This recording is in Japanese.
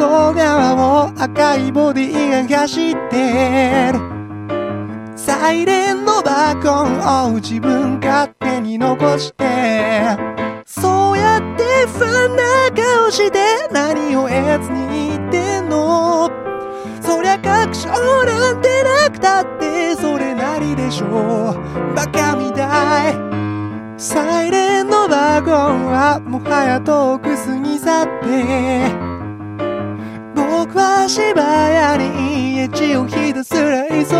赤いボディが走ってる。サイレンのバーコンを自分勝手に残してそうやって不安な顔して何を得ずに言ってんの？そりゃ確証なんてなくたってそれなりでしょバカみたい。サイレンのバーコンはもはや遠く過ぎ去って。僕は芝屋に家路をひたすら急ぐ